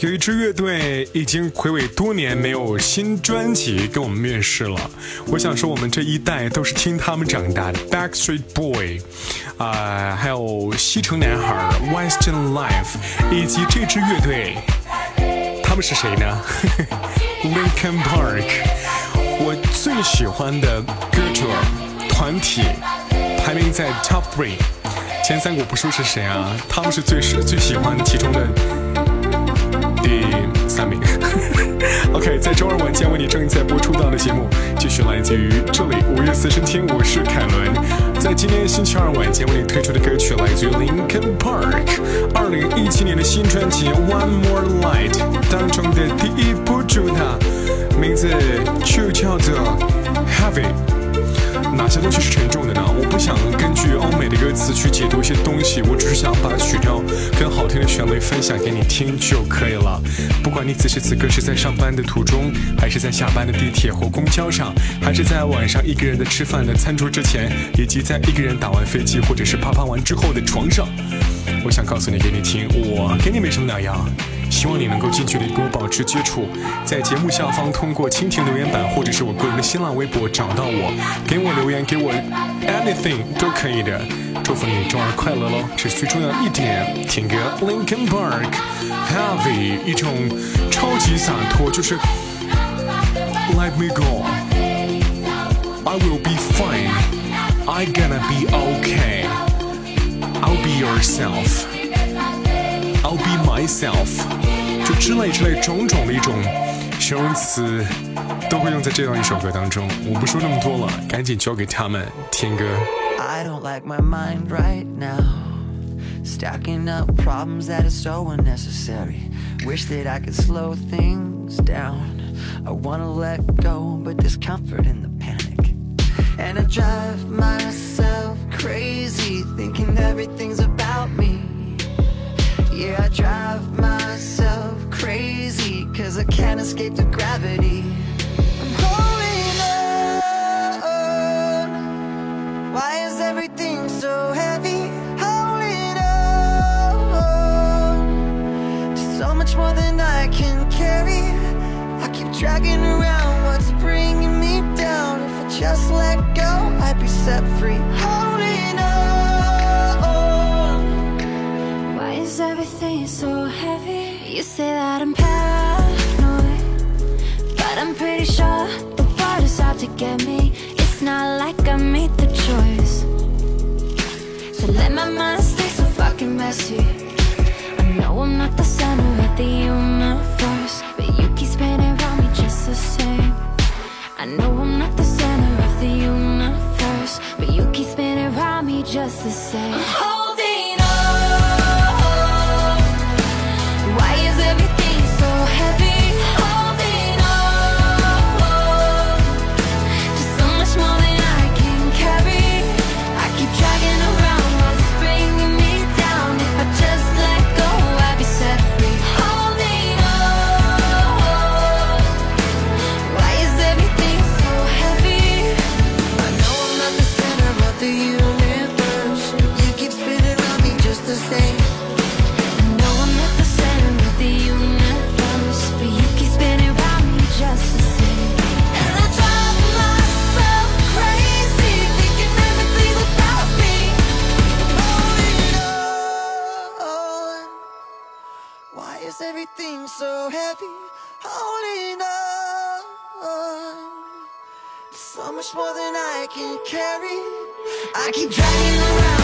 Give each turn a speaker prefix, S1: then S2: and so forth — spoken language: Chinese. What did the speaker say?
S1: 有一支乐队已经暌违多年没有新专辑跟我们面世了。我想说，我们这一代都是听他们长大的，Backstreet Boy，啊，还有西城男孩 Western Life，以及这支乐队，他们是谁呢？Linkin Park。我最喜欢的歌手团体排名在 Top Three，前三我不说是谁啊，他们是最是最喜欢其中的。第三名。OK，在周二晚间为你正在播出到的节目，继续来自于这里五月四声听，我是凯伦。在今天星期二晚间为你推出的歌曲来自于 Linkin Park 二零一七年的新专辑 One More Light 当中的第一部主打，名字就叫做 Heavy。哪些东西是沉重的呢？我不想根据欧美的歌词去解读一些东西，我只是想把曲调跟好听的旋律分享给你听就可以了。不管你此时此刻是在上班的途中，还是在下班的地铁或公交上，还是在晚上一个人的吃饭的餐桌之前，以及在一个人打完飞机或者是啪啪完之后的床上，我想告诉你给你听，我跟你没什么两样。希望你能够近距离跟我保持接触，在节目下方通过蜻蜓留言板或者是我个人的新浪微博找到我，给我留言，给我 anything 都可以的。祝福你周二快乐喽！这是最重要一点。听歌 Linkin Park Heavy，一种超级洒脱，就是 Let me go，I will be fine，I gonna be okay，I'll be yourself，I'll be myself。就之类之类种种的一种形容词，都会用在这样一首歌当中。我不说那么多了，赶紧交给他们听歌。I don't like my mind right now. Stacking up problems that are so unnecessary. Wish that I could slow things down. I wanna let go, but there's comfort in the panic. And I drive myself crazy, thinking everything's about me. Yeah, I drive myself crazy Cause I can't escape the gravity. I'm holding on Why is everything so heavy? Holding on To so much more than I can carry. I keep dragging around what's bringing me down. If I just let go, I'd be set free. Holding on Why is everything so heavy? You say that I'm I'm pretty sure the world is out to get me. It's not like I made the choice. So let my mind stay so fucking messy. I know I'm not the center of the universe But you keep spinning around me just the same. I know I'm not the center of the universe But you keep spinning around me just the same everything so heavy? Holding on So much more than I can carry. I keep dragging around